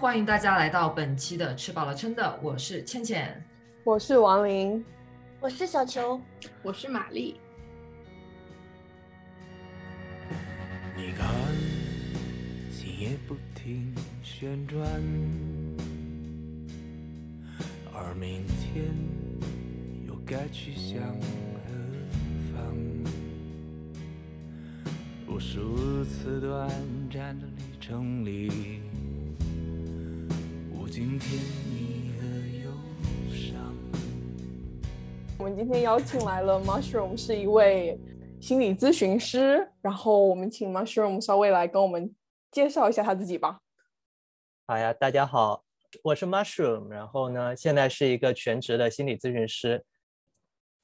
欢迎大家来到本期的吃饱了撑的，我是倩倩，我是王琳，我是小球，我是玛丽。你看，心也不停旋转，而明天又该去向何方？无数次短暂的旅程里，无尽甜蜜和忧伤。我们今天邀请来了 Mushroom，是一位心理咨询师。然后我们请 Mushroom 稍微来跟我们介绍一下他自己吧。好呀，大家好，我是 Mushroom，然后呢，现在是一个全职的心理咨询师。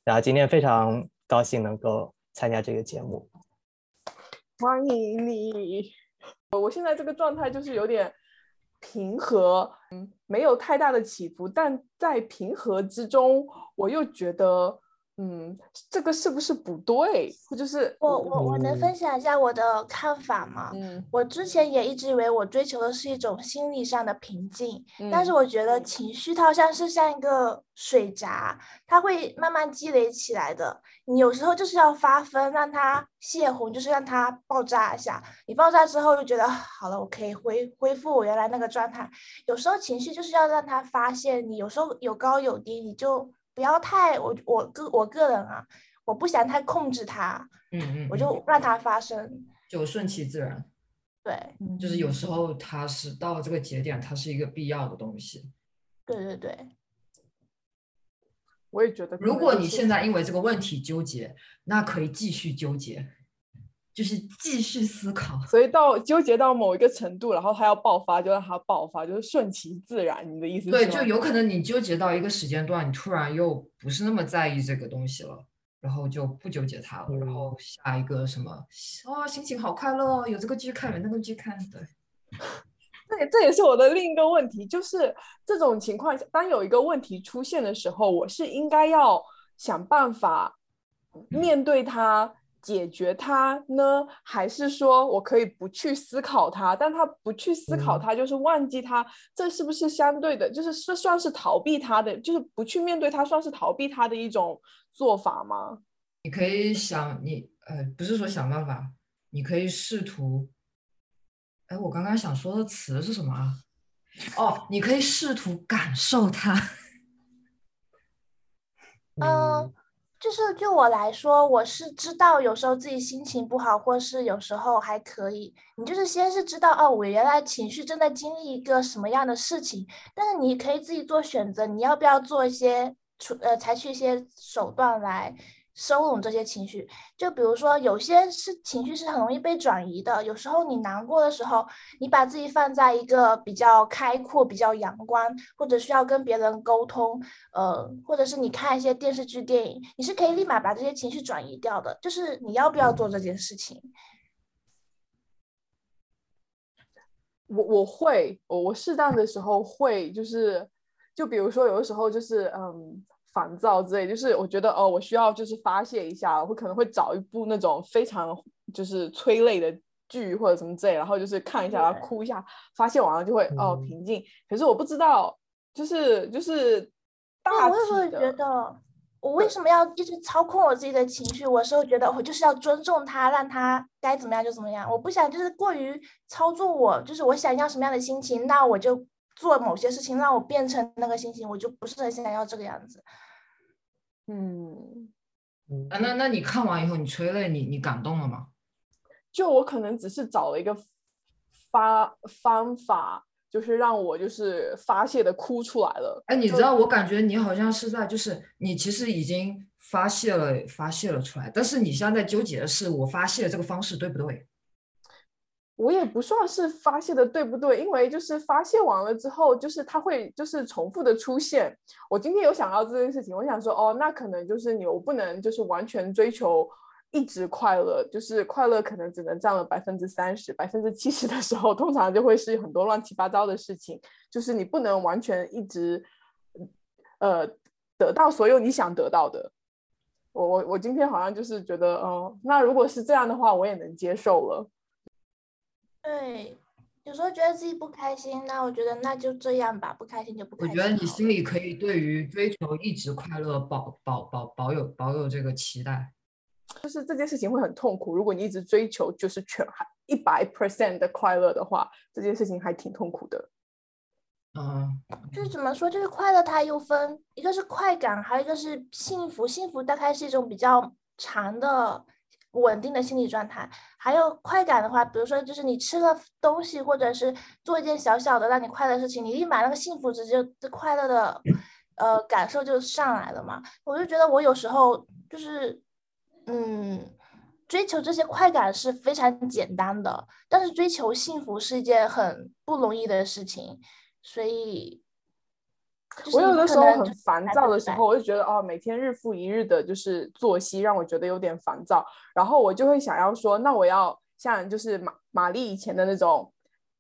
然后今天非常高兴能够参加这个节目。欢迎你！我现在这个状态就是有点平和，嗯，没有太大的起伏，但在平和之中，我又觉得。嗯，这个是不是不对？就是我我我能分享一下我的看法吗？嗯，我之前也一直以为我追求的是一种心理上的平静，但是我觉得情绪它好像是像一个水闸，它会慢慢积累起来的。你有时候就是要发疯，让它泄洪，就是让它爆炸一下。你爆炸之后就觉得好了，我可以恢恢复我原来那个状态。有时候情绪就是要让它发泄，你有时候有高有低，你就。不要太我我个我个人啊，我不想太控制它，嗯嗯，我就让它发生，就顺其自然。对，就是有时候它是到这个节点，它是一个必要的东西。对对对，我也觉得。如果你现在因为这个问题纠结，那可以继续纠结。就是继续思考，所以到纠结到某一个程度，然后它要爆发，就让它爆发，就是顺其自然。你的意思？对，就有可能你纠结到一个时间段，你突然又不是那么在意这个东西了，然后就不纠结它了，然后下一个什么啊，心情好快乐，有这个剧看，有那个剧看，对。这这也是我的另一个问题，就是这种情况下，当有一个问题出现的时候，我是应该要想办法面对它。解决它呢，还是说我可以不去思考它？但他不去思考它，就是忘记它，这是不是相对的？就是是算是逃避它的，就是不去面对它，算是逃避它的一种做法吗？你可以想，你呃，不是说想办法，你可以试图。哎，我刚刚想说的词是什么啊？哦，你可以试图感受它。嗯。就是就我来说，我是知道有时候自己心情不好，或是有时候还可以。你就是先是知道哦，我原来情绪正在经历一个什么样的事情，但是你可以自己做选择，你要不要做一些处呃采取一些手段来。收拢这些情绪，就比如说有些是情绪是很容易被转移的。有时候你难过的时候，你把自己放在一个比较开阔、比较阳光，或者需要跟别人沟通，呃，或者是你看一些电视剧、电影，你是可以立马把这些情绪转移掉的。就是你要不要做这件事情？我我会，我我适当的时候会，就是就比如说有的时候就是嗯。烦躁之类，就是我觉得哦，我需要就是发泄一下，我可能会找一部那种非常就是催泪的剧或者什么之类，然后就是看一下，然后哭一下，发泄完了就会哦平静。可是我不知道，就是就是大我有时候觉得，我为什么要一直操控我自己的情绪？我时候觉得我就是要尊重他，让他该怎么样就怎么样。我不想就是过于操作我，就是我想要什么样的心情，那我就做某些事情，让我变成那个心情，我就不是很想要这个样子。嗯，啊，那那你看完以后，你催泪，你你感动了吗？就我可能只是找了一个发方法，就是让我就是发泄的哭出来了。哎，你知道，我感觉你好像是在，就是你其实已经发泄了，发泄了出来，但是你现在纠结的是我发泄这个方式对不对？我也不算是发泄的对不对，因为就是发泄完了之后，就是它会就是重复的出现。我今天有想到这件事情，我想说，哦，那可能就是你，我不能就是完全追求一直快乐，就是快乐可能只能占了百分之三十，百分之七十的时候，通常就会是很多乱七八糟的事情，就是你不能完全一直，呃，得到所有你想得到的。我我我今天好像就是觉得，哦，那如果是这样的话，我也能接受了。对，有时候觉得自己不开心，那我觉得那就这样吧，不开心就不开心。我觉得你心里可以对于追求一直快乐保保保保有保有这个期待。就是这件事情会很痛苦。如果你一直追求就是全还一百 percent 的快乐的话，这件事情还挺痛苦的。嗯，就是怎么说，就是快乐它又分一个是快感，还有一个是幸福。幸福大概是一种比较长的。稳定的心理状态，还有快感的话，比如说就是你吃了东西，或者是做一件小小的让你快乐的事情，你立马那个幸福值就快乐的呃感受就上来了嘛。我就觉得我有时候就是嗯，追求这些快感是非常简单的，但是追求幸福是一件很不容易的事情，所以。我有的时候很烦躁的时候，我就觉得哦，每天日复一日的就是作息让我觉得有点烦躁，然后我就会想要说，那我要像就是玛玛丽以前的那种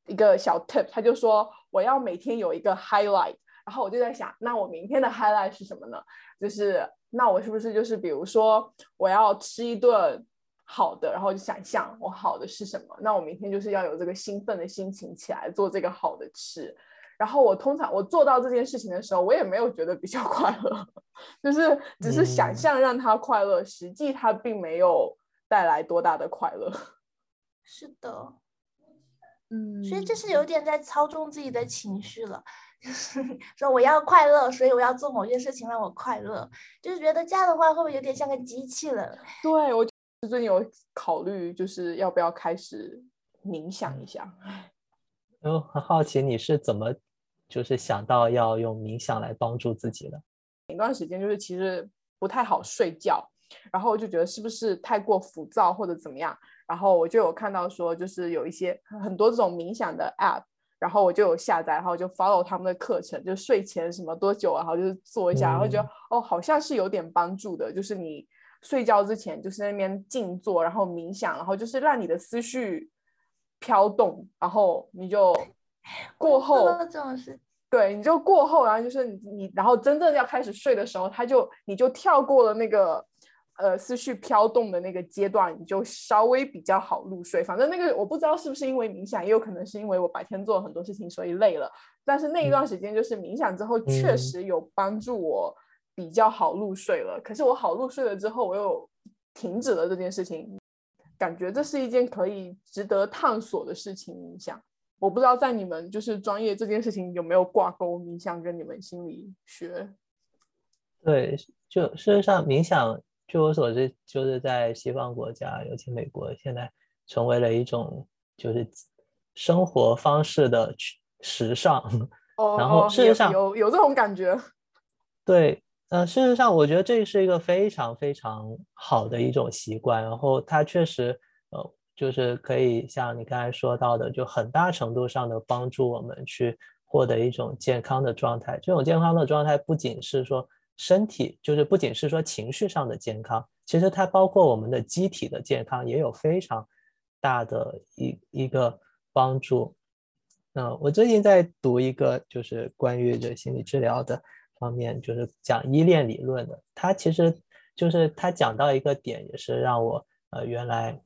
一个小 tip，他就说我要每天有一个 highlight，然后我就在想，那我明天的 highlight 是什么呢？就是那我是不是就是比如说我要吃一顿好的，然后就想象我好的是什么？那我明天就是要有这个兴奋的心情起来做这个好的吃。然后我通常我做到这件事情的时候，我也没有觉得比较 快乐，就是只是想象让他快乐，实际他并没有带来多大的快乐。是的，嗯，所以这是有点在操纵自己的情绪了，就是 说我要快乐，所以我要做某些事情让我快乐，就是觉得这样的话会不会有点像个机器人？对我最近有考虑，就是要不要开始冥想一下。我很好奇你是怎么。就是想到要用冥想来帮助自己了，一段时间就是其实不太好睡觉，然后我就觉得是不是太过浮躁或者怎么样，然后我就有看到说就是有一些很多这种冥想的 app，然后我就有下载，然后就 follow 他们的课程，就睡前什么多久，然后就是做一下，然后觉得哦好像是有点帮助的，就是你睡觉之前就是那边静坐，然后冥想，然后就是让你的思绪飘动，然后你就。过后这种事，对，你就过后，然后就是你你，然后真正要开始睡的时候，他就你就跳过了那个呃思绪飘动的那个阶段，你就稍微比较好入睡。反正那个我不知道是不是因为冥想，也有可能是因为我白天做了很多事情，所以累了。但是那一段时间就是冥想之后，确实有帮助我比较好入睡了。可是我好入睡了之后，我又停止了这件事情，感觉这是一件可以值得探索的事情。冥想。我不知道在你们就是专业这件事情有没有挂钩冥想跟你们心理学？对，就事实上冥想，据我所知，就是在西方国家，尤其美国，现在成为了一种就是生活方式的时尚。哦，然后事实上有有这种感觉。对，呃，事实上我觉得这是一个非常非常好的一种习惯，然后它确实，呃。就是可以像你刚才说到的，就很大程度上的帮助我们去获得一种健康的状态。这种健康的状态不仅是说身体，就是不仅是说情绪上的健康，其实它包括我们的机体的健康也有非常大的一一个帮助。嗯，我最近在读一个就是关于这心理治疗的方面，就是讲依恋理论的。它其实就是它讲到一个点，也是让我呃原来。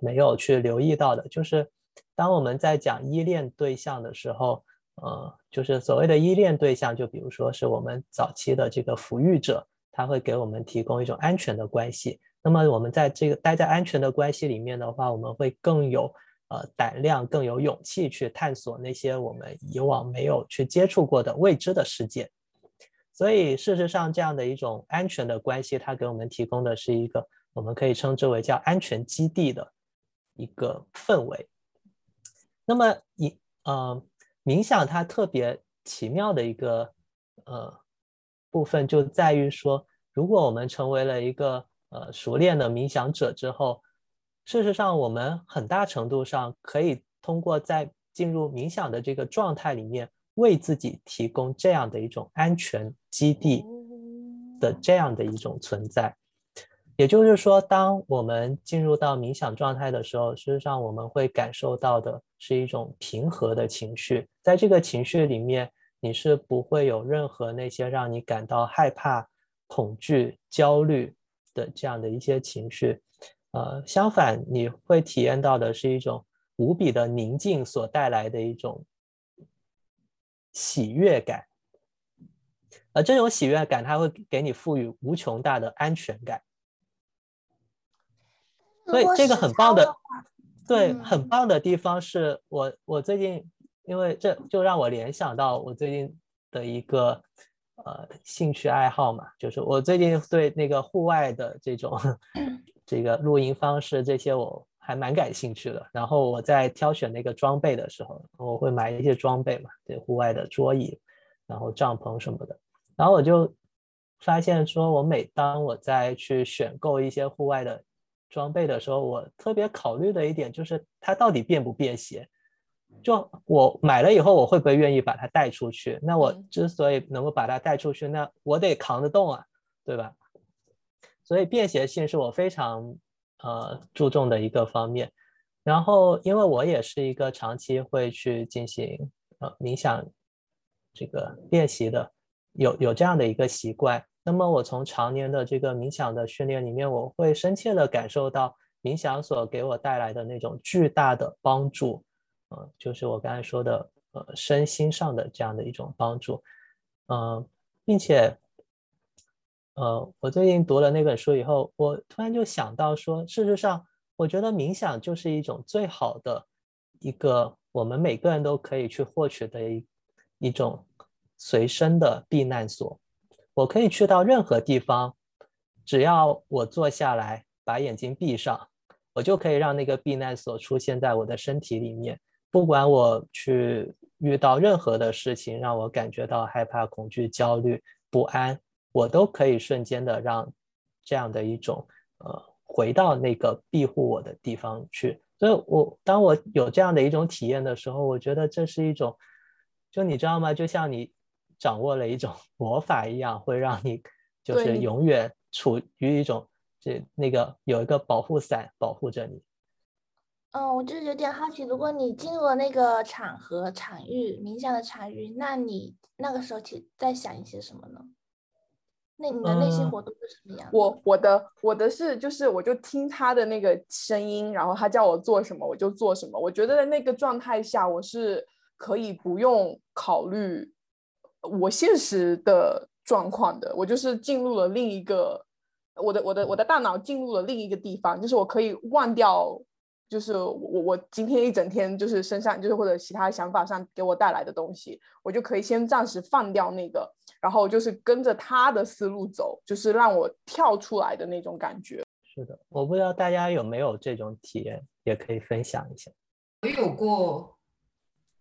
没有去留意到的，就是当我们在讲依恋对象的时候，呃，就是所谓的依恋对象，就比如说是我们早期的这个抚育者，他会给我们提供一种安全的关系。那么我们在这个待在安全的关系里面的话，我们会更有呃胆量、更有勇气去探索那些我们以往没有去接触过的未知的世界。所以事实上，这样的一种安全的关系，它给我们提供的是一个我们可以称之为叫安全基地的。一个氛围，那么一呃冥想它特别奇妙的一个呃部分就在于说，如果我们成为了一个呃熟练的冥想者之后，事实上我们很大程度上可以通过在进入冥想的这个状态里面，为自己提供这样的一种安全基地的这样的一种存在。也就是说，当我们进入到冥想状态的时候，事实上我们会感受到的是一种平和的情绪。在这个情绪里面，你是不会有任何那些让你感到害怕、恐惧、焦虑的这样的一些情绪。呃，相反，你会体验到的是一种无比的宁静所带来的一种喜悦感，而这种喜悦感，它会给你赋予无穷大的安全感。所以这个很棒的，对，很棒的地方是我我最近，因为这就让我联想到我最近的一个呃兴趣爱好嘛，就是我最近对那个户外的这种 这个露营方式这些我还蛮感兴趣的。然后我在挑选那个装备的时候，我会买一些装备嘛，对，户外的桌椅，然后帐篷什么的。然后我就发现说，我每当我在去选购一些户外的。装备的时候，我特别考虑的一点就是它到底便不便携。就我买了以后，我会不会愿意把它带出去？那我之所以能够把它带出去，那我得扛得动啊，对吧？所以便携性是我非常呃注重的一个方面。然后，因为我也是一个长期会去进行呃冥想这个练习的，有有这样的一个习惯。那么我从常年的这个冥想的训练里面，我会深切的感受到冥想所给我带来的那种巨大的帮助，呃，就是我刚才说的，呃，身心上的这样的一种帮助，嗯，并且，呃，我最近读了那本书以后，我突然就想到说，事实上，我觉得冥想就是一种最好的一个我们每个人都可以去获取的一一种随身的避难所。我可以去到任何地方，只要我坐下来，把眼睛闭上，我就可以让那个避难所出现在我的身体里面。不管我去遇到任何的事情，让我感觉到害怕、恐惧、焦虑、不安，我都可以瞬间的让这样的一种呃回到那个庇护我的地方去。所以，我当我有这样的一种体验的时候，我觉得这是一种，就你知道吗？就像你。掌握了一种 魔法一样，会让你 就是永远处于一种这那个有一个保护伞保护着你。嗯，我就是有点好奇，如果你进入了那个场合、场域、冥想的场域，那你那个时候其在想一些什么呢？那你的内心活动是什么样？我我的我的是就是我就听他的那个声音，然后他叫我做什么我就做什么。我觉得在那个状态下，我是可以不用考虑。我现实的状况的，我就是进入了另一个，我的我的我的大脑进入了另一个地方，就是我可以忘掉，就是我我今天一整天就是身上就是或者其他想法上给我带来的东西，我就可以先暂时放掉那个，然后就是跟着他的思路走，就是让我跳出来的那种感觉。是的，我不知道大家有没有这种体验，也可以分享一下。我有过，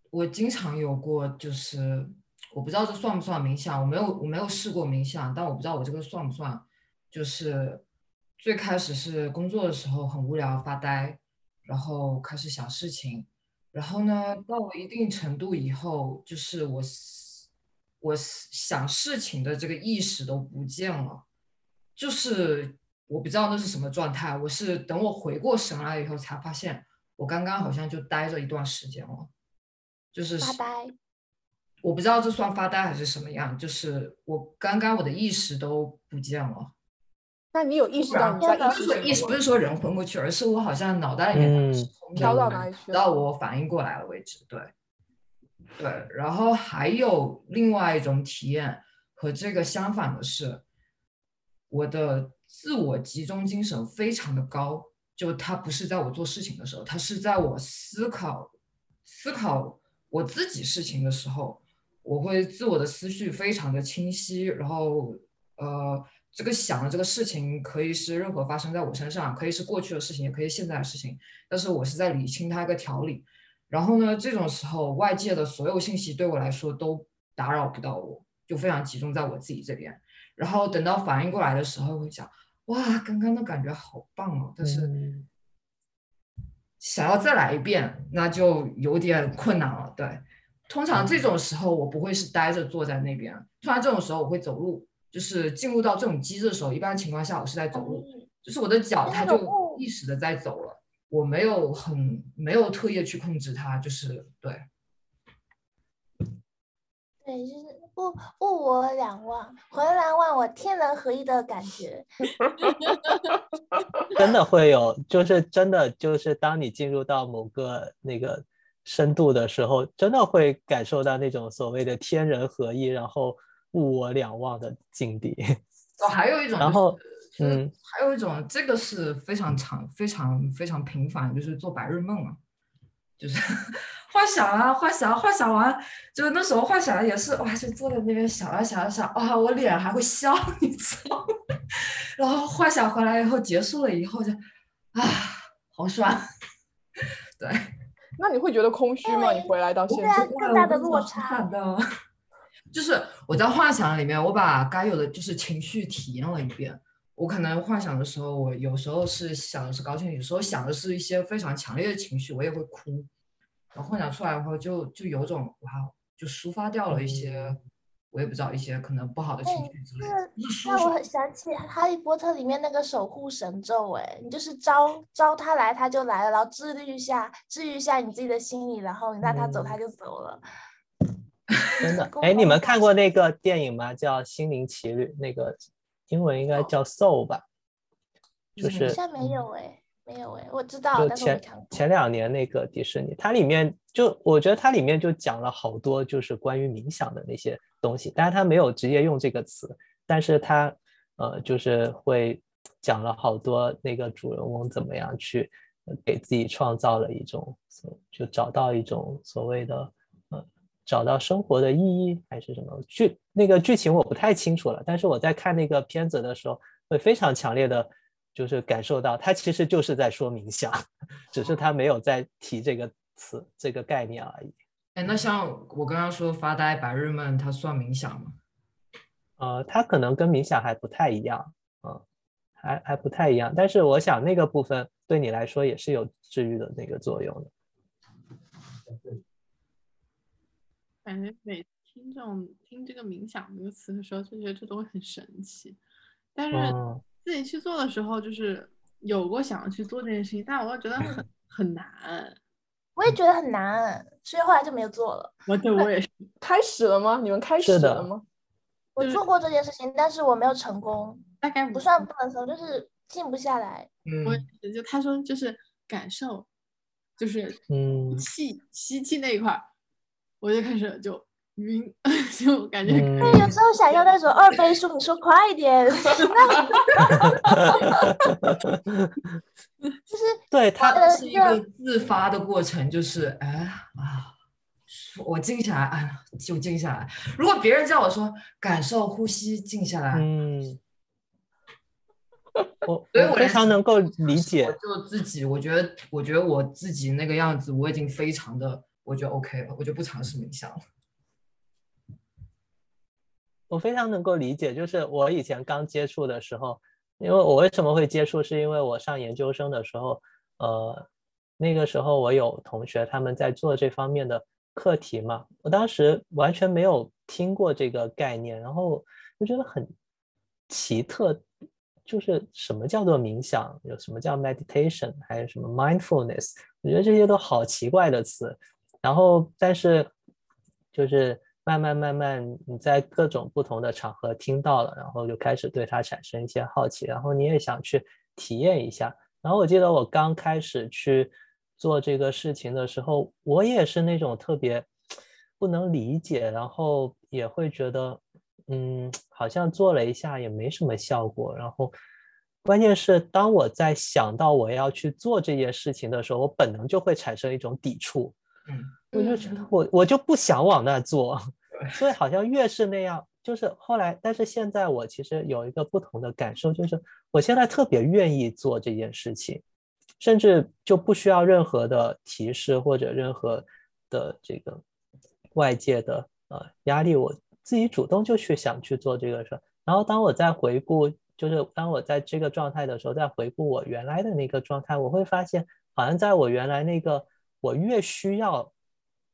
我经常有过，就是。我不知道这算不算冥想，我没有我没有试过冥想，但我不知道我这个算不算。就是最开始是工作的时候很无聊发呆，然后开始想事情，然后呢到了一定程度以后，就是我我想事情的这个意识都不见了，就是我不知道那是什么状态。我是等我回过神来以后才发现，我刚刚好像就待着一段时间了，就是发呆。我不知道这算发呆还是什么样，就是我刚刚我的意识都不见了。那你有意识到？不是说意识，不是说人昏过去，而是我好像脑袋里面飘到哪里去了？到我反应过来了为止。对，对。然后还有另外一种体验和这个相反的是，我的自我集中精神非常的高，就它不是在我做事情的时候，它是在我思考思考我自己事情的时候。我会自我的思绪非常的清晰，然后呃，这个想的这个事情可以是任何发生在我身上，可以是过去的事情，也可以现在的事情，但是我是在理清它一个条理。然后呢，这种时候外界的所有信息对我来说都打扰不到我，就非常集中在我自己这边。然后等到反应过来的时候，会想哇，刚刚的感觉好棒哦，但是想要再来一遍，那就有点困难了，对。通常这种时候我不会是呆着坐在那边，通常这种时候我会走路，就是进入到这种机制的时候，一般情况下我是在走路，就是我的脚它就意识的在走了，我没有很没有特意去控制它，就是对。对，就是物物我两忘，浑然忘我，天人合一的感觉。真的会有，就是真的就是当你进入到某个那个深度的时候，真的会感受到那种所谓的天人合一，然后物我两忘的境地。哦，还有一种、就是，然后嗯还有一种，这个是非常常、非常非常频繁，就是做白日梦啊，就是 幻想啊，幻想啊，幻想完，就是那时候幻想也是，哇，就坐在那边想啊想啊想，哇，我脸还会笑，你知道吗？然后幻想回来以后，结束了以后就，啊，好爽，对，那你会觉得空虚吗？你回来到现在，更大的落差的。就是我在幻想里面，我把该有的就是情绪体验了一遍。我可能幻想的时候，我有时候是想的是高兴，有时候想的是一些非常强烈的情绪，我也会哭。然后幻想出来以后就，就有种哇，就抒发掉了一些，我也不知道一些可能不好的情绪之类的。就是让我很想起《哈利波特》里面那个守护神咒，哎，你就是招招他来，他就来了，然后治愈一下，治愈一下你自己的心理，然后你让他走，嗯他就走了。真的，沟哎，你们看过 那个电影吗？叫《心灵奇旅》，那个英文应该叫 Soul 吧？就是好像没有哎，没有哎，我知道，前。前两年那个迪士尼，它里面就我觉得它里面就讲了好多就是关于冥想的那些东西，但是它没有直接用这个词，但是它呃就是会讲了好多那个主人翁怎么样去呃给自己创造了一种所就找到一种所谓的呃找到生活的意义还是什么剧那个剧情我不太清楚了，但是我在看那个片子的时候会非常强烈的。就是感受到他其实就是在说冥想，只是他没有在提这个词这个概念而已。哎，那像我刚刚说发呆、白日梦，它算冥想吗？呃，它可能跟冥想还不太一样，嗯，还还不太一样。但是我想那个部分对你来说也是有治愈的那个作用的。感觉每次听这种听这个冥想这个词的时候，就觉得这东西很神奇，但是嗯自己去做的时候，就是有过想要去做这件事情，但我又觉得很 很难。我也觉得很难，所以后来就没有做了。我对我也是，开始了吗？你们开始了吗？我做过这件事情，但是我没有成功，大概不算不能成功，就是静不下来。我也就他说就是感受，就是嗯气吸气那一块儿，我就开始就晕，就感觉嗯有时候想要那种二倍速，你说快一点，就是对他呃是一个自发的过程，就是哎啊，我静下来，哎，就静下来。如果别人叫我说感受呼吸，静下来，嗯，我所以我我非常能够理解，就自己，我觉得，我觉得我自己那个样子，我已经非常的，我觉得 OK 了，我就不尝试冥想了。我非常能够理解，就是我以前刚接触的时候，因为我为什么会接触，是因为我上研究生的时候，呃，那个时候我有同学他们在做这方面的课题嘛，我当时完全没有听过这个概念，然后就觉得很奇特，就是什么叫做冥想，有什么叫 meditation，还有什么 mindfulness，我觉得这些都好奇怪的词，然后但是就是。慢慢慢慢，你在各种不同的场合听到了，然后就开始对它产生一些好奇，然后你也想去体验一下。然后我记得我刚开始去做这个事情的时候，我也是那种特别不能理解，然后也会觉得，嗯，好像做了一下也没什么效果。然后关键是当我在想到我要去做这件事情的时候，我本能就会产生一种抵触。嗯，我就觉得我我就不想往那做，所以好像越是那样，就是后来，但是现在我其实有一个不同的感受，就是我现在特别愿意做这件事情，甚至就不需要任何的提示或者任何的这个外界的呃压力，我自己主动就去想去做这个事儿。然后当我在回顾，就是当我在这个状态的时候，在回顾我原来的那个状态，我会发现，好像在我原来那个。我越需要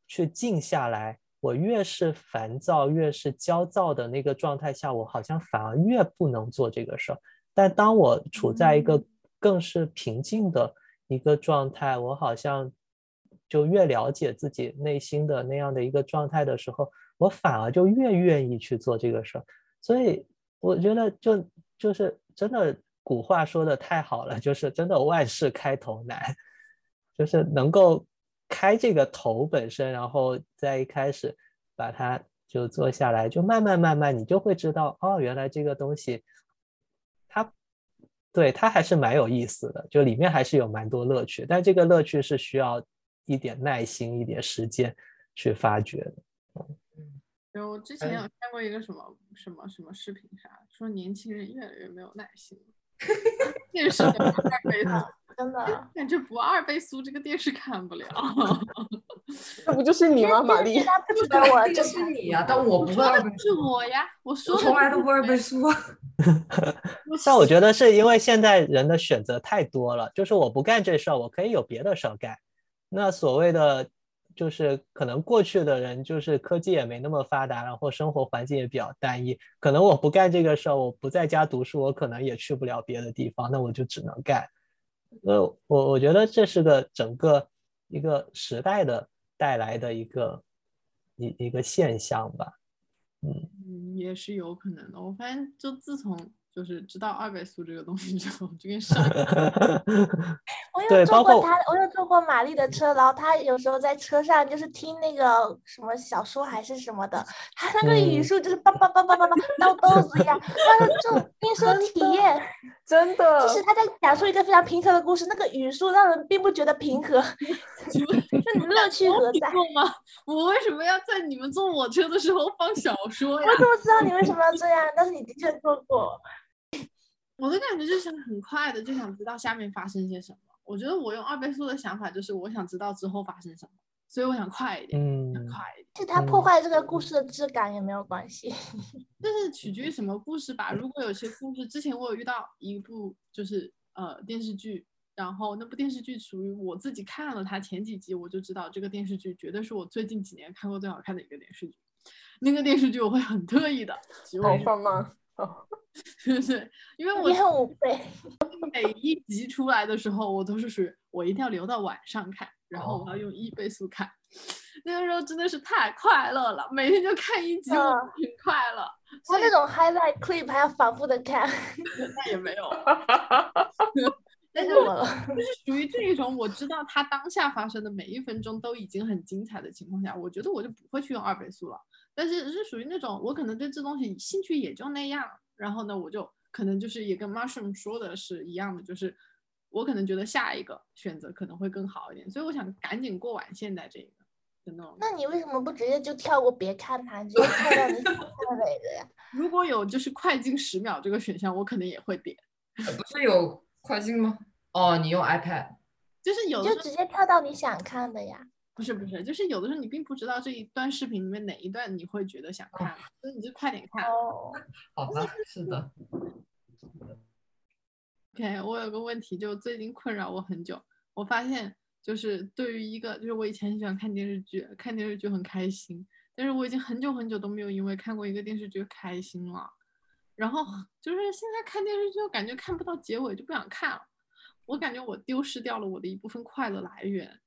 去静下来，我越是烦躁、越是焦躁的那个状态下，我好像反而越不能做这个事儿。但当我处在一个更是平静的一个状态，我好像就越了解自己内心的那样的一个状态的时候，我反而就越愿意去做这个事儿。所以我觉得就就是真的古话说的太好了，就是真的万事开头难，就是能够开这个头本身，然后在一开始把它就做下来，就慢慢慢慢你就会知道哦，原来这个东西它对它还是蛮有意思的，就里面还是有蛮多乐趣，但这个乐趣是需要一点耐心、一点时间去发掘的。就我之前有看过一个什么什么什么视频啥，说年轻人越来越没有耐心了。电视的二倍速，真的。感觉不二倍速这个电视看不了。这不就是你吗，玛丽？他不知道我这是你呀，但我不会二倍是我呀，我说我从来都不二倍速啊。但我觉得是因为现在人的选择太多了，就是我不干这事儿，我可以有别的事儿干。那所谓的就是可能过去的人就是科技也没那么发达，然后生活环境也比较单一，可能我不干这个事儿，我不在家读书，我可能也去不了别的地方，那我就只能干。呃，我我觉得这是个整个一个时代的带来的一个一一个现象吧。嗯，也是有可能的。我发现，就自从就是知道二倍速这个东西之后，就跟上我有对包括坐过他，我有坐过玛丽的车，然后他有时候在车上就是听那个什么小说还是什么的，他那个语嗯速就是叭叭叭叭叭叭闹豆子一样，他的这种 听说体验，真的就，是他在讲述一个非常平和的故事，那个语速让人并不觉得平和，就你乐趣何在？吗？我为什么要在你们坐我车的时候放小说呀我？怎么知道你为什么要这样？但是你的确坐过，我的感觉就是很快的就想知道下面发生些什么。我觉得我用二倍速的想法就是我想知道之后发生什么，所以我想快一点，想嗯，快一点。就它破坏这个故事的质感也没有关系。就是取决于什么故事吧。如果有些故事，之前我有遇到一部就是呃电视剧，然后那部电视剧属于我自己看了它前几集，我就知道这个电视剧绝对是我最近几年看过最好看的一个电视剧。那个电视剧我会很特意的，喜好欢放吗？对，因为我每一集出来的时候，我都是属于我一定要留到晚上看，然后我要用一倍速看。那个时候真的是太快乐了，每天就看一集，我嗯就很快乐。他那种 highlight clip 还要反复的看，那也没有，但是我。就是属于这一种，我知道它当下发生的每一分钟都已经很精彩的情况下，我觉得我就不会去用二倍速了。但是是属于那种我可能对这东西兴趣也就那样，然后呢，我就可能就是也跟 Mushroom 说的是一样的，就是我可能觉得下一个选择可能会更好一点，所以我想赶紧过完现在这个的那种。那你为什么不直接就跳过别看它，你直接跳到你想看的哪个呀？如果有就是快进十秒这个选项，我可能也会点。不是有快进吗？哦，你用 iPad，就是有就直接跳到你想看的呀。不是不是，就是有的时候你并不知道这一段视频里面哪一段你会觉得想看，所以你就快点看。哦，好吧，是的，OK，我有个问题，就最近困扰我很久。我发现，就是对于一个，就是我以前很喜欢看电视剧，看电视剧很开心，但是我已经很久很久都没有因为看过一个电视剧开心了。然后就是现在看电视剧，我感觉看不到结尾就不想看了。我感觉我丢失掉了我的一部分快乐来源，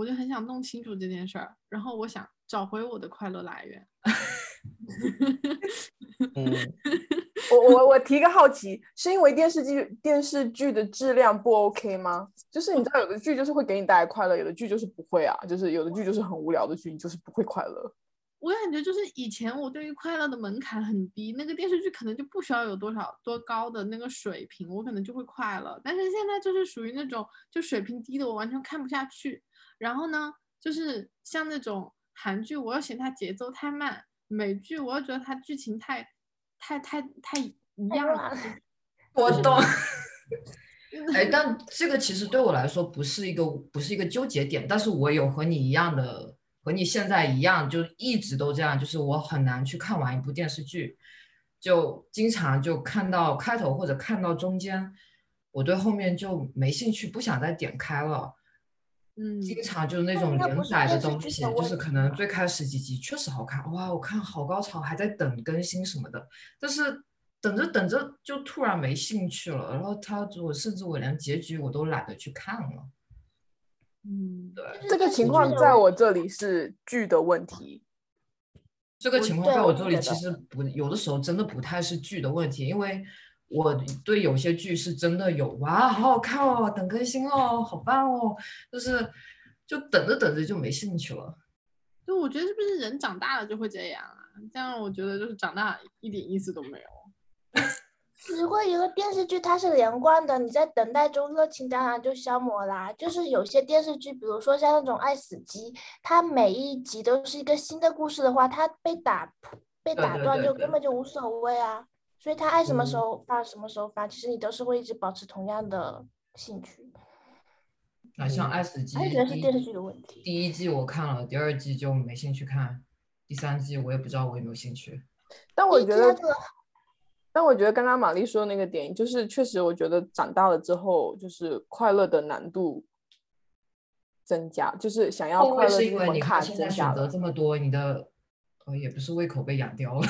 我就很想弄清楚这件事儿，然后我想找回我的快乐来源。嗯，我我我提个好奇，是因为电视剧电视剧的质量不 OK 吗？就是你知道有的剧就是会给你带来快乐，有的剧就是不会啊，就是有的剧就是很无聊的剧，你就是不会快乐。我感觉就是以前我对于快乐的门槛很低，那个电视剧可能就不需要有多少多高的那个水平，我可能就会快乐。但是现在就是属于那种就水平低的，我完全看不下去。然后呢，就是像那种韩剧，我又嫌它节奏太慢；美剧我又觉得它剧情太太太太一样了。我懂。哎，但这个其实对我来说不是一个不是一个纠结点，但是我有和你一样的，和你现在一样，就一直都这样，就是我很难去看完一部电视剧，就经常就看到开头或者看到中间，我对后面就没兴趣，不想再点开了。嗯，经常就是那那种连载的东西，就是可能最开。始几集确实好看，哇，我看好高潮，还在等更新什么的，但是等着等着就突然没兴趣了，然后他我甚至我连结局我都懒得去看了。嗯，对，这个情况在我这里是剧的问题，这个情况在我这里其实。不，有的时候真的不太是剧的问题，因为我对有些剧是真的有哇，好好看哦，等更新哦，好棒哦，就是就等着等着就没兴趣了。就我觉得是不是人长大了就会这样啊？这样我觉得就是长大一点意思都没有。如果一个电视剧它是连贯的，你在等待中热情当然就消磨啦。就是有些电视剧，比如说像那种《爱死机》，它每一集都是一个新的故事的话，它被打被打断就根本就无所谓啊。所以他爱什么时嗯候发什么时候发，其实你都是会一直保持同样的兴趣。那像《爱死机我》也觉得是第电视剧的问题。第一季我看了，第二季就没兴趣看，第三季我也不知道我有没有兴趣。但我觉得但我觉得刚刚玛丽说的那个点，就是确实，我觉得长大了之后，就是快乐的难度增加，就是想要快乐是因为你这门槛看现在选择增加了。这么多，你的呃也不是胃口被养刁了。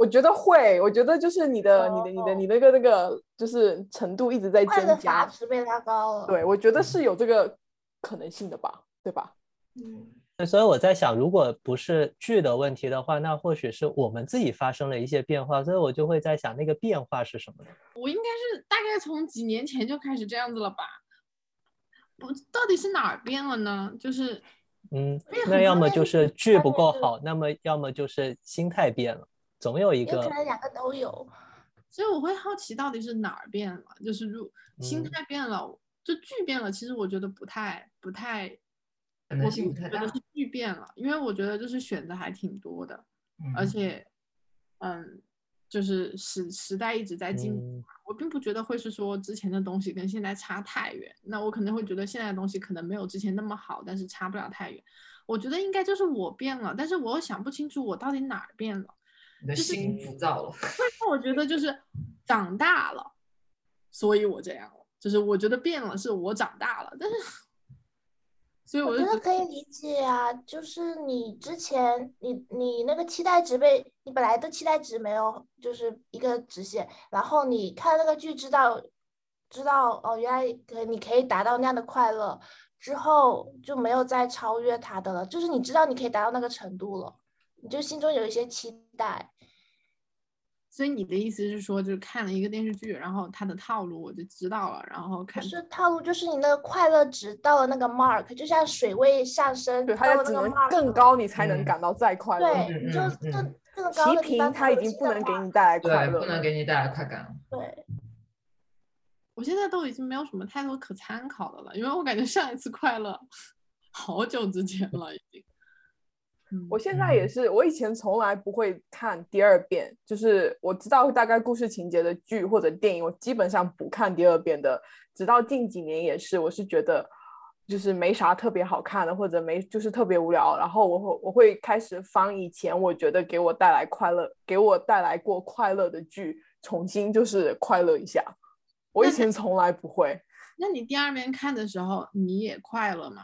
我觉得会，我觉得就是你的、你的、你的、哦你那个那个，就是程度一直在增加。值被拉高了。对，我觉得是有这个可能性的吧，对吧？嗯，所以我在想，如果不是剧的问题的话，那或许是我们自己发生了一些变化，所以我就会在想，那个变化是什么呢？我应该是大概从几年前就开始这样子了吧？不，到底是哪儿变了呢？就是嗯，那要么就是剧不够好，那么要么就是心态变了，总有一个可个能两个都有。所以我会好奇到底是哪儿变了，就是如心嗯态变了，就剧变了。其实我觉得不太不太，可能性不太大觉得是剧变了，因为我觉得就是选择还挺多的，而嗯且嗯，就是时时代一直在进步我并不觉得会是说之前的东西跟现在差太远。那我可能会觉得现在的东西可能没有之前那么好，但是差不了太远。我觉得应该就是我变了，但是我又想不清楚我到底哪儿变了。你的就是心浮躁了。那我觉得就是长大了，所以我这样了，就是我觉得变了，是我长大了，但是，所以我觉得可以理解啊，就是你之前你你那个期待值被你本来的期待值没有就是一个直线，然后你看那个剧知道知道哦，原来可你可以达到那样的快乐，之后就没有再超越他的了，就是你知道你可以达到那个程度了，你就心中有一些期待。所以你的意思是说，就是看了一个电视剧，然后它的套路我就知道了，然后不看是套路，就是你那个快乐值到了那个 mark，就像水位上升对，它要只能更高，你才能嗯感到再快乐。对，嗯你就更更高齐的地方平，它已经不能给你带来快对，乐不能。给你带来快感了。对，我现在都已经没有什么太多可参考的了，因为我感觉上一次快乐 好久之前了，已经。嗯我现在也是，我以前从来不会看第二遍，就是我知道大概故事情节的剧或者电影，我基本上不看第二遍的。直到近几年也是，我是觉得就是没啥特别好看的，或者没就是特别无聊，然后我会我会开始翻以前我觉得给我带来快乐、给我带来过快乐的剧，重新就是快乐一下。我以前从来不会。那你第二遍看的时候，你也快乐吗？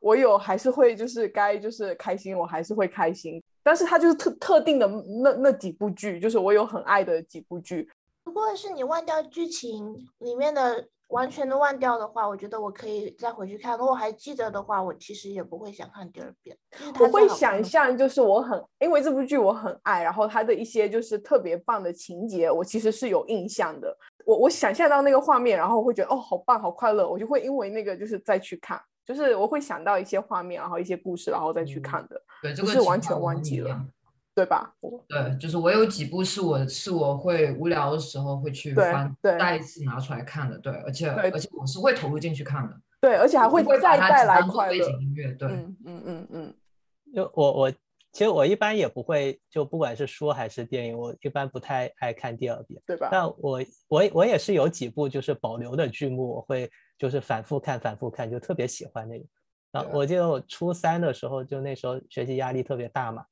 我有还是会就是该就是开心，我还是会开心。但是它就是特特定的那那几部剧，就是我有很爱的几部剧。如果是你忘掉剧情里面的完全的忘掉的话，我觉得我可以再回去看。如果还记得的话，我其实也不会想看第二遍。我会想象，就是我很因为这部剧我很爱，然后它的一些就是特别棒的情节，我其实是有印象的。我我想象到那个画面，然后我会觉得哦，好棒，好快乐，我就会因为那个就是再去看，就是我会想到一些画面，然后一些故事，然后再去嗯看的，对，这个是完全忘记了对吧？对，就是我有几部是我是我会无聊的时候会去翻对再一次拿出来看的，对，而且而且我是会投入进去看的，对，而且还会再带来快乐。景音乐，对，嗯嗯嗯嗯，就我我其实我一般也不会，就不管是书还是电影，我一般不太爱看第二遍。对吧？但我我我也是有几部就是保留的剧目，我会就是反复看反复看，就特别喜欢那个。啊，对我记得我初三的时候，就那时候学习压力特别大嘛，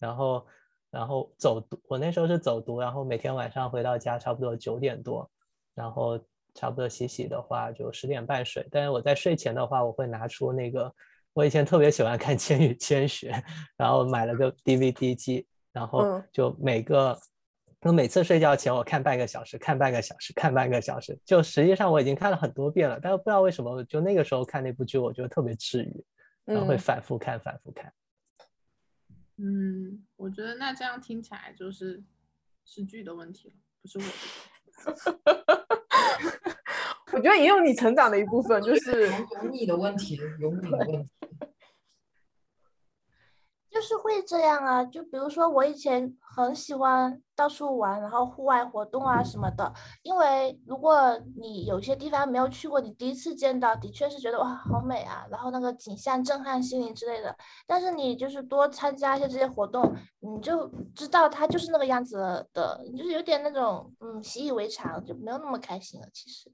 然后然后走读，我那时候是走读，然后每天晚上回到家差不多九点多，然后差不多洗洗的话就十点半睡。但是我在睡前的话，我会拿出那个我以前特别喜欢看《千与千寻》，然后买了个 DVD 机，然后嗯就每个。我每次睡觉前我看半个小时，看半个小时，看半个小时，就实际上我已经看了很多遍了，但是不知道为什么，就那个时候看那部剧，我觉得特别治愈，然后会嗯反复看，反复看。嗯，我觉得那这样听起来就是是剧的问题了，不是我的。我觉得也有你成长的一部分，就是有你的问题，有你的问题。就是会这样啊，就比如说我以前很喜欢到处玩，然后户外活动啊什么的。因为如果你有些地方没有去过，你第一次见到，的确是觉得哇好美啊，然后那个景象震撼心灵之类的。但是你就是多参加一些这些活动，你就知道它就是那个样子的，就是有点那种嗯习以为常，就没有那么开心了。其实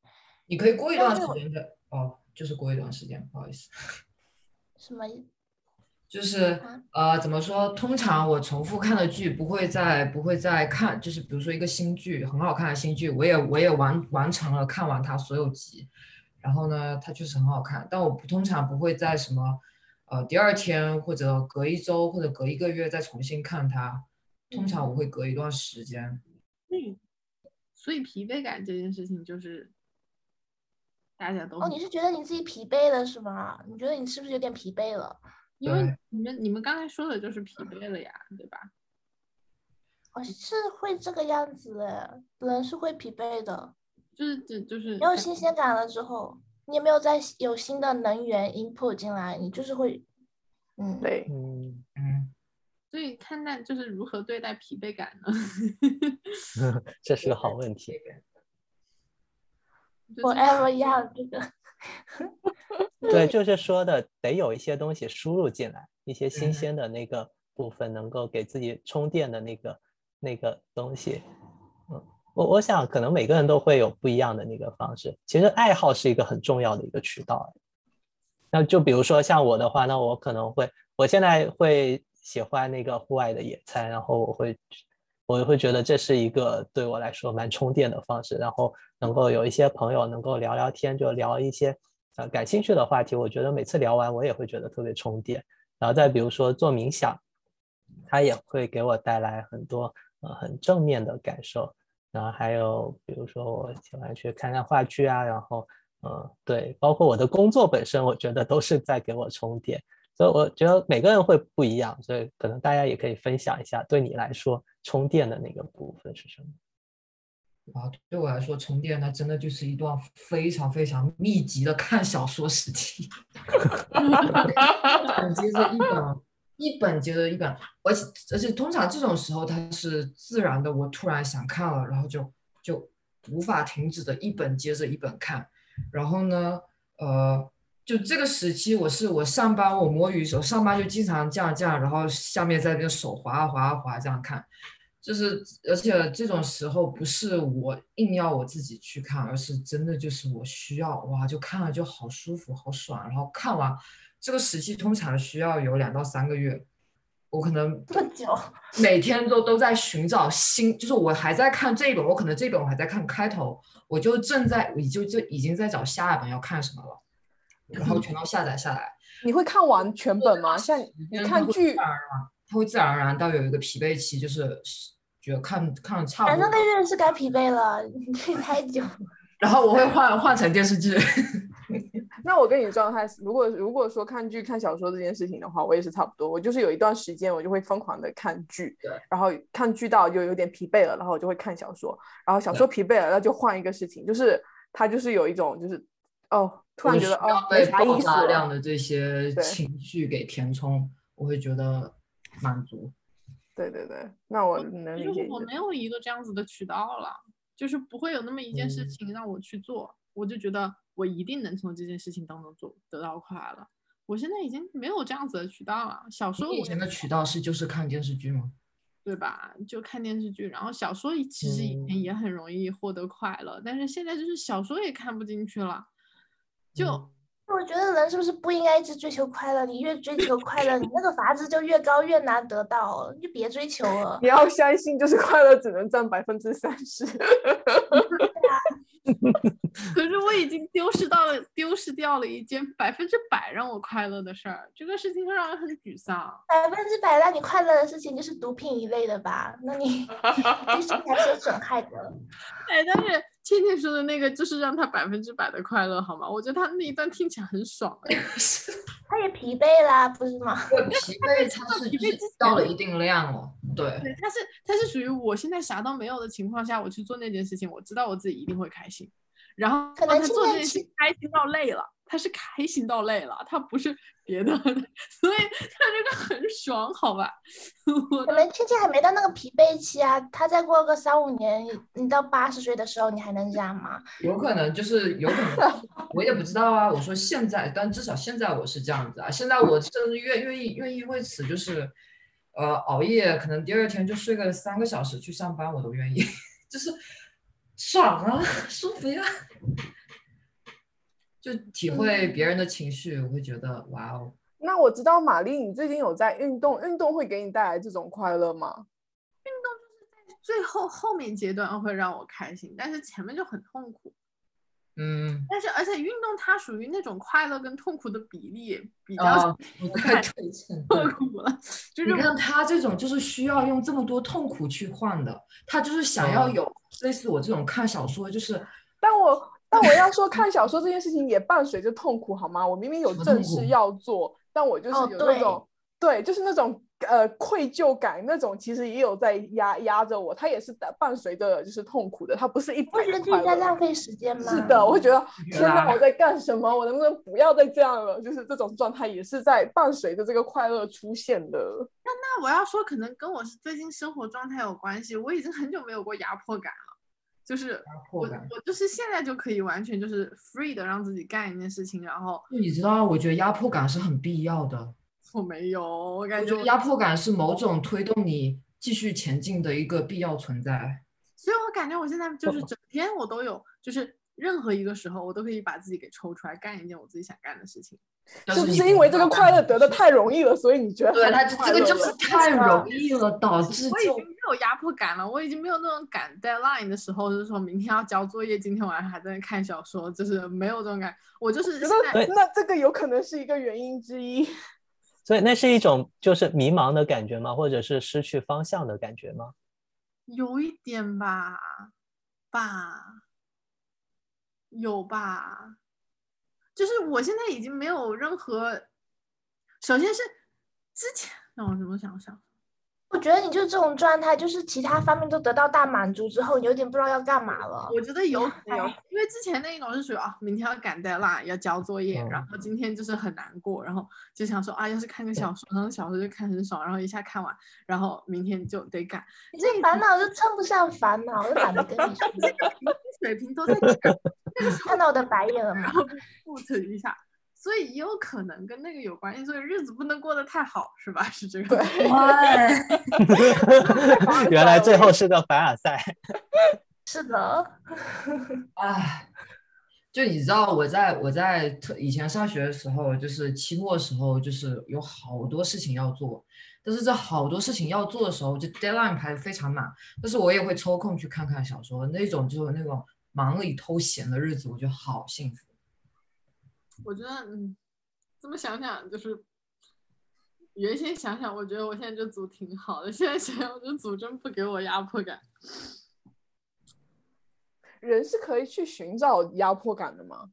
你可以过一段时间的哦，就是过一段时间，不好意思。什么？就是呃，怎么说？通常我重复看的剧不会再不会再看，就是比如说一个新剧很好看的新剧，我也我也完完成了看完它所有集，然后呢，它确实很好看，但我不通常不会在什么呃第二天或者隔一周或者隔一个月再重新看它，通常我会隔一段时间。嗯，所以疲惫感这件事情就是大家都哦，你是觉得你自己疲惫了是吗？你觉得你是不是有点疲惫了？因为你们你们刚才说的就是疲惫了呀，对吧？哦，是会这个样子的，人是会疲惫的，就是这就是没有新鲜感了之后，你有没有再有新的能源 input 进来，你就是会，嗯，对，嗯嗯，所以看待就是如何对待疲惫感呢？这是个好问题。我 ever young 这个。对，就是说的，得有一些东西输入进来，一些新鲜的那个部分，能够给自己充电的那个那个东西。嗯，我我想可能每个人都会有不一样的那个方式。其实爱好是一个很重要的一个渠道。那就比如说像我的话，那我可能会，我现在会喜欢那个户外的野餐，然后我会我会觉得这是一个对我来说蛮充电的方式，然后能够有一些朋友能够聊聊天，就聊一些。呃，感兴趣的话题，我觉得每次聊完，我也会觉得特别充电。然后再比如说做冥想，它也会给我带来很多呃很正面的感受。然后还有比如说我喜欢去看看话剧啊，然后呃对，包括我的工作本身，我觉得都是在给我充电。所以我觉得每个人会不一样，所以可能大家也可以分享一下，对你来说充电的那个部分是什么。啊，对我来说，充电那真的就是一段非常非常密集的看小说时期，一本接着一本，一本接着一本，而且而且通常这种时候它是自然的，我突然想看了，然后就就无法停止的一本接着一本看，然后呢，呃，就这个时期我是我上班我摸鱼的时候上班就经常这样这样，然后下面在那边手滑啊滑啊滑这样看。就是，而且这种时候不是我硬要我自己去看，而是真的就是我需要哇，就看了就好舒服、好爽。然后看完这个时期通常需要有两到三个月，我可能这么久，每天都都在寻找新，就是我还在看这一本，我可能这本我还在看开头，我就正在，我就就已经在找下一本要看什么了，然后全都下载下来。你会看完全本吗？像你看剧。它会自然而然到有一个疲惫期，就是觉得看看差不多。两个月是该疲惫了，你太久。然后我会换换成电视剧。那我跟你状态，如果如果说看剧看小说这件事情的话，我也是差不多。我就是有一段时间，我就会疯狂的看剧，然后看剧到就有点疲惫了，然后我就会看小说，然后小说疲惫了，那就换一个事情，就是它就是有一种就是哦，突然觉得哦没啥意思大量的这些情绪给填充，我会觉得。满足，对对对，那我能理解。我没有一个这样子的渠道了，就是不会有那么一件事情让我去做，我就觉得我一定能从这件事情当中做得到快乐。我现在已经没有这样子的渠道了。小时候以前的渠道是就是看电视剧吗？对吧？就看电视剧，然后小说其实以前也很容易获得快乐，但是现在就是小说也看不进去了，就。我觉得人是不是不应该一直追求快乐？你越追求快乐，你那个阀值就越高，越难得到，你就别追求了。你要相信，就是快乐只能占百分之三十。可是我已经丢失到了，丢失掉了一件百分之百让我快乐的事儿，这个事情会让人很沮丧。百分之百让你快乐的事情就是毒品一类的吧？那你 对身体还是有损害的。哎，但是倩倩说的那个就是让他百分之百的快乐，好吗？我觉得他那一段听起来很爽。他也疲惫啦，不是吗？对，疲惫他是到了一定量了，对，对，它是他是属于我现在啥都没有的情况下，我去做那件事情，我知道我自己一定会开心。然后可能他做这件现在其事开心到累了，他是开心到累了，他不是别的，所以他这个很爽，好吧？我可能倩倩还没到那个疲惫期啊，他再过个三五年，你到八十岁的时候，你还能这样吗？有可能就是有可能，我也不知道啊。我说现在，但至少现在我是这样子啊。现在我甚至愿愿意愿意为此就是，呃，熬夜，可能第二天就睡个三个小时去上班，我都愿意，就是爽啊，舒服呀。就体会别人的情绪，我会觉得哇哦，那我知道玛丽，你最近有在运动，运动会给你带来这种快乐吗？运动就是在最后后面阶段会让我开心，但是前面就很痛苦。嗯，但是而且运动它属于那种快乐跟痛苦的比例比较痛苦了，就是你看他这种就是需要用这么多痛苦去换的，他就是想要嗯有类似我这种看小说，就是但我但我要说，看小说这件事情也伴随着痛苦，好吗？我明明有正事要做，但我就是哦有那种、对，就是那种呃愧疚感，那种其实也有在压压着我，它也是伴伴随着就是痛苦的，它不是一百不觉得自己在浪费时间吗？是的，我会觉得觉天哪，我在干什么？我能不能不要再这样了？就是这种状态也是在伴随着这个快乐出现的。那那我要说，可能跟我是最近生活状态有关系。我已经很久没有过压迫感了，就是我。我就是现在就可以完全就是 free 的让自己干一件事情，然后就你知道，我觉得压迫感是很必要的。我没有，我感觉压迫感是某种推动你继续前进的一个必要存在。所以我感觉我现在就是哦整天我都有，就是任何一个时候我都可以把自己给抽出来干一件我自己想干的事情。但是不是因为这个快乐得的太容易了，所以你觉得对他这个就是太容易了，导致我已经没有压迫感了，我已经没有那种赶 deadline 的时候，就是说明天要交作业，今天晚上还在那看小说，就是没有这种感。我就是觉现那这个有可能是一个原因之一。所以那是一种就是迷茫的感觉吗？或者是失去方向的感觉吗？有一点吧，吧，有吧，就是我现在已经没有任何，首先是之前让我怎么想想，我觉得你就这种状态，就是其他方面都得到大满足之后，你有点不知道要干嘛了。我觉得有可能有，因为之前那一种是属于啊，明天要赶 deadline，要交作业，然嗯后今天就是很难过，然后就想说啊，要是看个小说，然后小说就看很爽，然后一下看完，然后明天就得赶，你这烦恼就称不上烦恼，我就懒得跟你说。水平都在讲，看到我的白眼了吗 然？后 put 一下，所以也有可能跟那个有关系，所以日子不能过得太好，是吧？是这个。对，原来最后是个凡尔赛。是的，哎，就你知道我在我在特以前上学的时候，就是期末的时候，就是有好多事情要做，但是这好多事情要做的时候，就 deadline 排的非常满，但是我也会抽空去看看小说，那种就是那种忙里偷闲的日子，我觉得好幸福。我觉得，嗯，这么想想，就是原先想想，我觉得我现在这组挺好的，现在想想，我这组真不给我压迫感。人是可以去寻找压迫感的吗？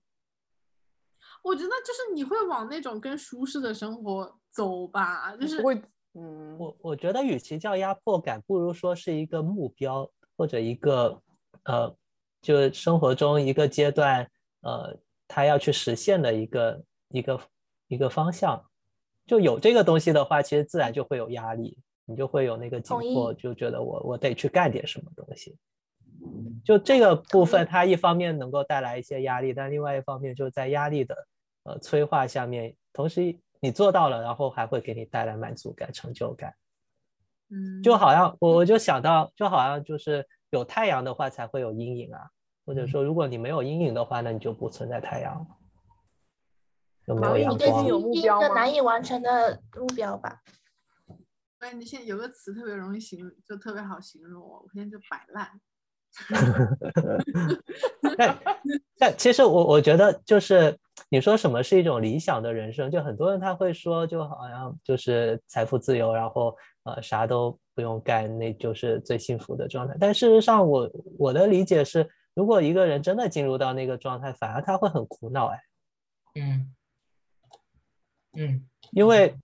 我觉得就是你会往那种更舒适的生活走吧，就是不会，嗯，我我觉得，与其叫压迫感，不如说是一个目标或者一个呃，就是生活中一个阶段，呃，他要去实现的一个一个一个方向。就有这个东西的话，其实自然就会有压力，你就会有那个紧迫，就觉得我我得去干点什么东西。就这个部分，它一方面能够带来一些压力，但另外一方面就是在压力的呃催化下面，同时你做到了，然后还会给你带来满足感、成就感。嗯，就好像我我就想到，就好像就是有太阳的话才会有阴影啊，或者说如果你没有阴影的话，那你就不存在太阳了，就没有毛衣阳光你最近有了。目标吗一个难以完成的目标吧。哎，你现在有个词特别容易形容，就特别好形容我，我现在就摆烂。但但其实我我觉得就是你说什么是一种理想的人生，就很多人他会说，就好像就是财富自由，然后呃啥都不用干，那就是最幸福的状态。但事实上我，我的理解是，如果一个人真的进入到那个状态，反而他会很苦恼，哎。嗯，嗯，因为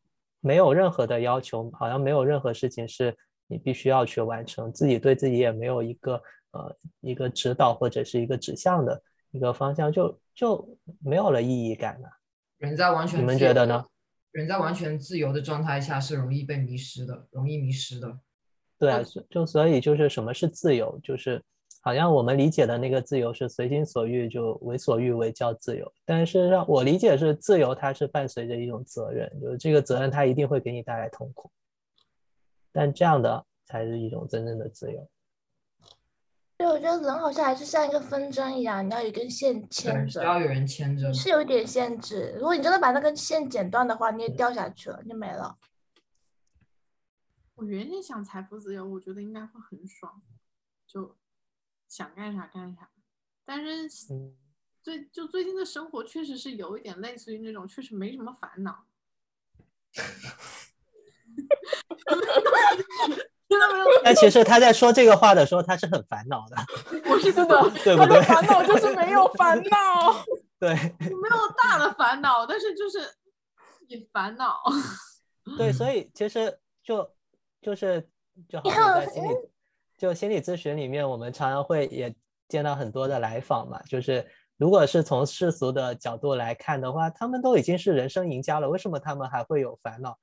没有任何的要求，好像没有任何事情是你必须要去完成，自己对自己也没有一个呃一个指导或者是一个指向的一个方向，就就没有了意义感了。人在完全你们觉得呢？人在完全自由的状态下是容易被迷失的，容易迷失的。对啊，就所以就是什么是自由，就是好像我们理解的那个自由是随心所欲，就为所欲为叫自由。但是让我理解是自由，它是伴随着一种责任，就是这个责任它一定会给你带来痛苦，但这样的才是一种真正的自由。对，我觉得人好像还是像一个风筝一样，你要有一根线，牵着，需要有人牵着。是有一点限制。如果你真的把那根线剪断的话，你也掉下去了，就没了。我原先想财富自由，我觉得应该会很爽，就想干啥干啥。但是嗯，最就最近的生活确实是有一点类似于那种，确实没什么烦恼。真的没有，但其实他在说这个话的时候，他是很烦恼的，我是真的，对不对他的烦恼就是没有烦恼。对没有大的烦恼，但是就是也烦恼。对，嗯所以其实就就是就好比在心理就心理咨询里面，我们常常会也见到很多的来访嘛，就是如果是从世俗的角度来看的话，他们都已经是人生赢家了，为什么他们还会有烦恼？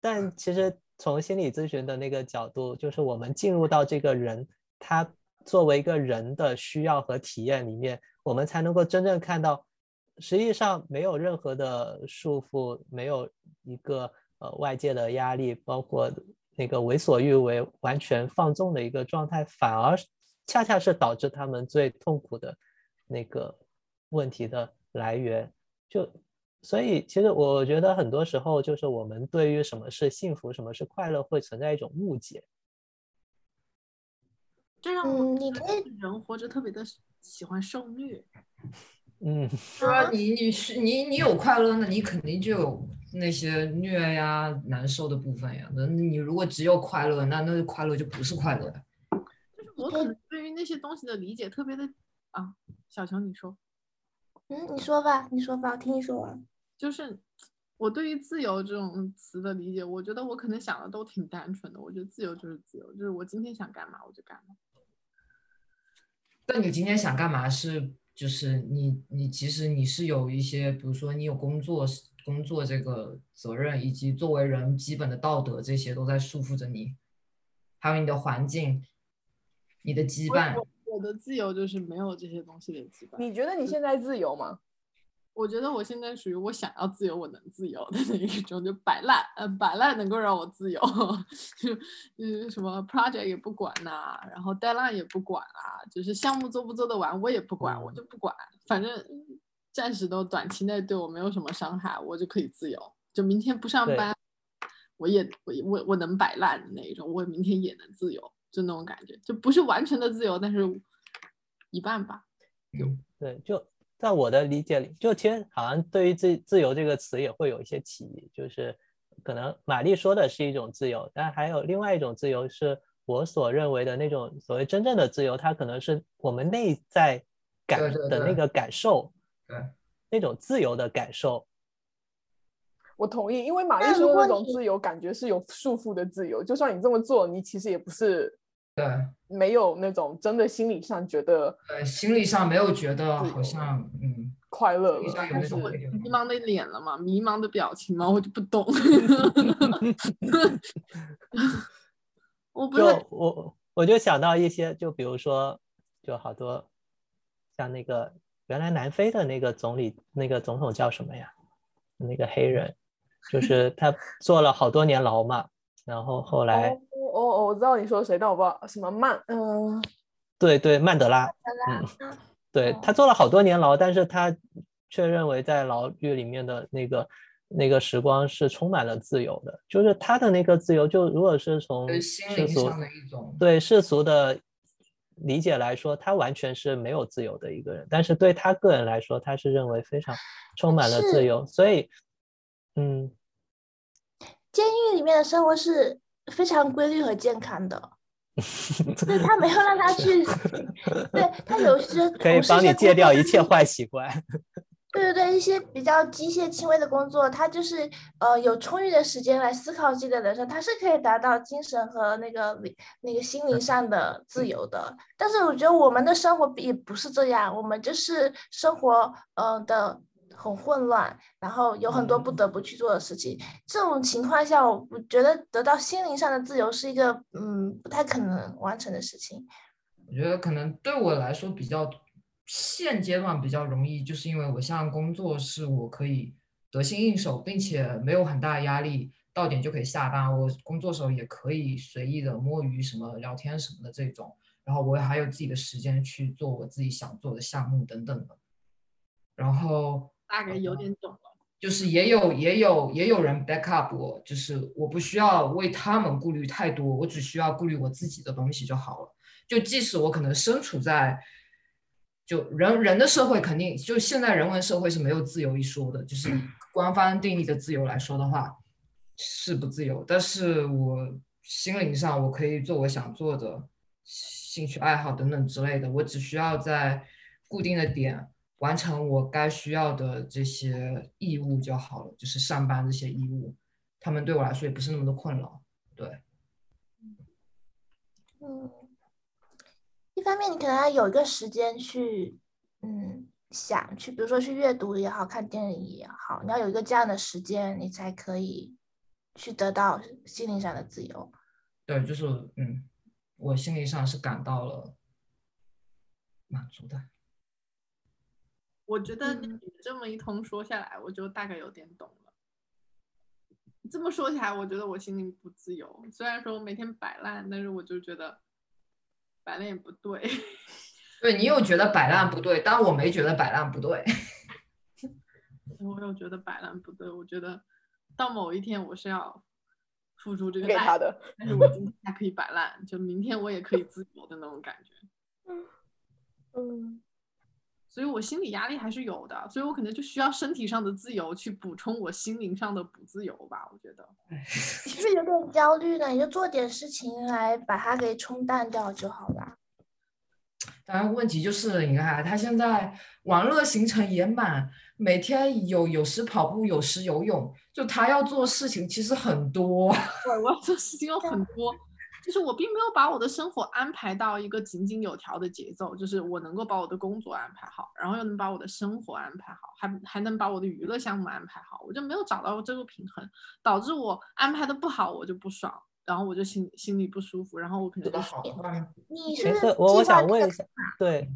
但其实从心理咨询的那个角度，就是我们进入到这个人他作为一个人的需要和体验里面，我们才能够真正看到，实际上没有任何的束缚，没有一个呃外界的压力，包括那个为所欲为、完全放纵的一个状态，反而恰恰是导致他们最痛苦的那个问题的来源。就所以，其实我觉得很多时候就是我们对于什么是幸福、什么是快乐，会存在一种误解。这让我嗯，觉得你可以人活着特别的喜欢受虐。嗯，对啊，你你是你你有快乐，那你肯定就有那些虐呀、难受的部分呀。那你如果只有快乐，那那快乐就不是快乐呀。就是我可能对于那些东西的理解特别的啊，小强你说，嗯，你说吧，你说吧，我听你说完。就是我对于自由这种词的理解，我觉得我可能想的都挺单纯的。我觉得自由就是自由，就是我今天想干嘛我就干嘛。但你今天想干嘛是，就是你你其实你是有一些，比如说你有工作工作这个责任，以及作为人基本的道德，这些都在束缚着你，还有你的环境、你的羁绊。我我的自由就是没有这些东西的羁绊。你觉得你现在自由吗？我觉得我现在属于我想要自由，我能自由的那一种，就摆烂，呃，摆烂能够让我自由，就就是什么 project 也不管呐、然后 deadline 也不管啊，就是项目做不做得完我也不管，我就不管，反正暂时都短期内对我没有什么伤害，我就可以自由。就明天不上班，我也我我我能摆烂的那一种，我明天也能自由，就那种感觉，就不是完全的自由，但是一半吧。对，就在我的理解里，就其实好像对于自自由这个词也会有一些歧义，就是可能玛丽说的是一种自由，但还有另外一种自由是我所认为的那种所谓真正的自由，它可能是我们内在感的那个感受，对，那种自由的感受。我同意，因为玛丽说的那种自由感觉是有束缚的自由，就算你这么做，你其实也不是对没有那种真的心理上觉得呃，心理上没有觉得好像嗯，快乐了但是迷茫的脸了嘛，迷茫的表情嘛，我就不懂。我不就我我就想到一些，就比如说，就好多像那个原来南非的那个总理，那个总统叫什么呀？那个黑人，就是他坐了好多年牢嘛，然后后来哦哦哦，我知道你说谁，但我不知道什么曼，嗯、对对曼德拉，啦嗯，对他坐了好多年牢，但是他却认为在牢狱里面的那个那个时光是充满了自由的，就是他的那个自由，就如果是从世俗灵上的一种对世俗的理解来说，他完全是没有自由的一个人，但是对他个人来说，他是认为非常充满了自由，所以，嗯，监狱里面的生活是非常规律和健康的，就是他没有让他去，对他有些可以帮你戒掉一切 坏习惯。对对对，一些比较机械轻微的工作，他就是呃有充裕的时间来思考自己的人生，他是可以达到精神和那个那个心灵上的自由的。但是我觉得我们的生活也不是这样，我们就是生活呃的很混乱，然后有很多不得不去做的事情。这种情况下，我觉得得到心灵上的自由是一个嗯不太可能完成的事情。我觉得可能对我来说比较现阶段比较容易，就是因为我现在工作是我可以得心应手，并且没有很大的压力，到点就可以下班。我工作时候也可以随意的摸鱼、什么聊天什么的这种，然后我还有自己的时间去做我自己想做的项目等等的。然后大概有点懂了。就是也有也有也有人 back up 我，就是我不需要为他们顾虑太多，我只需要顾虑我自己的东西就好了。就即使我可能身处在，就人人的社会肯定就现在人文社会是没有自由一说的，就是官方定义的自由来说的话是不自由，但是我心灵上我可以做我想做的兴趣爱好等等之类的，我只需要在固定的点完成我该需要的这些义务就好了，就是上班这些义务，他们对我来说也不是那么的困扰，对。嗯。一方面，你可能要有一个时间去，嗯，想去，比如说去阅读也好看电影也好，你要有一个这样的时间，你才可以去得到心灵上的自由。对，就是嗯，我心理上是感到了满足的。我觉得你这么一通说下来，我就大概有点懂了。这么说起来，我觉得我心灵不自由。虽然说我每天摆烂，但是我就觉得。摆烂也不对，对你有觉得摆烂不对，但我没觉得摆烂不对。我有觉得摆烂不对，我觉得到某一天我是要付出这个代价的，但是我今天还可以摆烂，就明天我也可以自由的那种感觉。嗯，所以我心理压力还是有的，所以我可能就需要身体上的自由去补充我心灵上的不自由吧。我觉得是不是有点焦虑呢？你就做点事情来把它给冲淡掉就好了。当然，问题就是你看他现在玩乐行程也满，每天有有时跑步，有时游泳，就他要做事情其实很多。对，我要做事情有很多。就是我并没有把我的生活安排到一个井井有条的节奏，就是我能够把我的工作安排好，然后又能把我的生活安排好，还还能把我的娱乐项目安排好，我就没有找到这个平衡，导致我安排的不好，我就不爽，然后我就心心里不舒服，然后我可能就好。你是我我想问一下，对，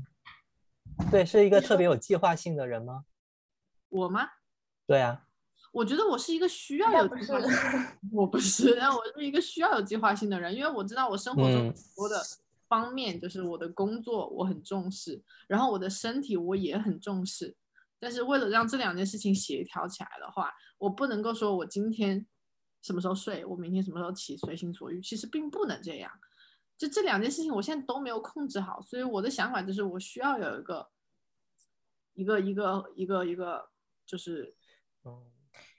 对，是一个特别有计划性的人吗？我吗？对啊。我觉得我是一个需要有计划的人，我不是，但我是一个需要有计划性的人，因为我知道我生活中很多的方面，就是我的工作我很重视，然后我的身体我也很重视，但是为了让这两件事情协调起来的话，我不能够说我今天什么时候睡，我明天什么时候起，随心所欲，其实并不能这样，就这两件事情我现在都没有控制好，所以我的想法就是我需要有一个一个一个一个一个就是。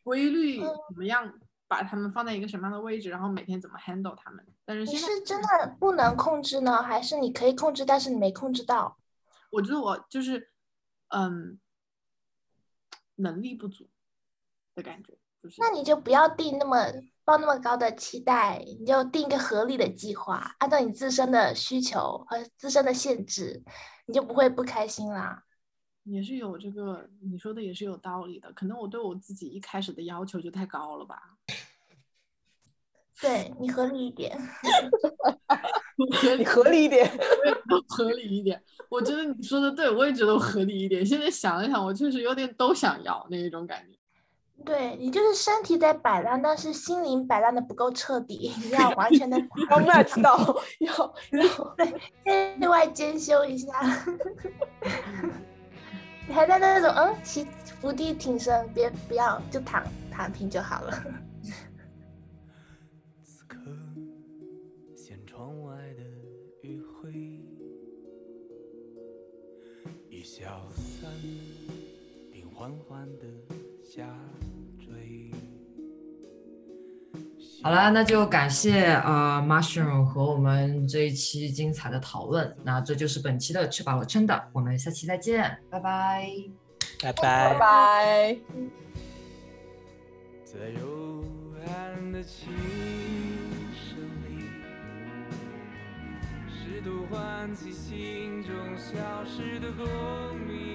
规律怎么样？把他们放在一个什么样的位置？然后每天怎么 handle 他们？但是你是真的不能控制呢，还是你可以控制，但是你没控制到？我觉得我就是，嗯，能力不足的感觉。就是，那你就不要定那么抱那么高的期待，你就定一个合理的计划，按照你自身的需求和自身的限制，你就不会不开心啦。也是有这个，你说的也是有道理的。可能我对我自己一开始的要求就太高了吧？对你合理一点，合理合理一点，合理一点。我觉得你说的对，我也觉得我合理一点。现在想一想，我确实有点都想要那一种感觉。对你就是身体在摆烂，但是心灵摆烂的不够彻底，你要完全的 要 match 到，要要对内外兼修一下。你还在那种嗯，起伏地挺身，别不要就躺躺平就好了。此刻，掀窗外的余晖，已消散，并缓缓的下好了，那就感谢呃 Mushroom 和我们这一期精彩的讨论。那这就是本期的吃饱了撑的，我们下期再见，拜拜。拜拜拜。拜。在幽暗的琴声里，试图唤起心中消失的共鸣，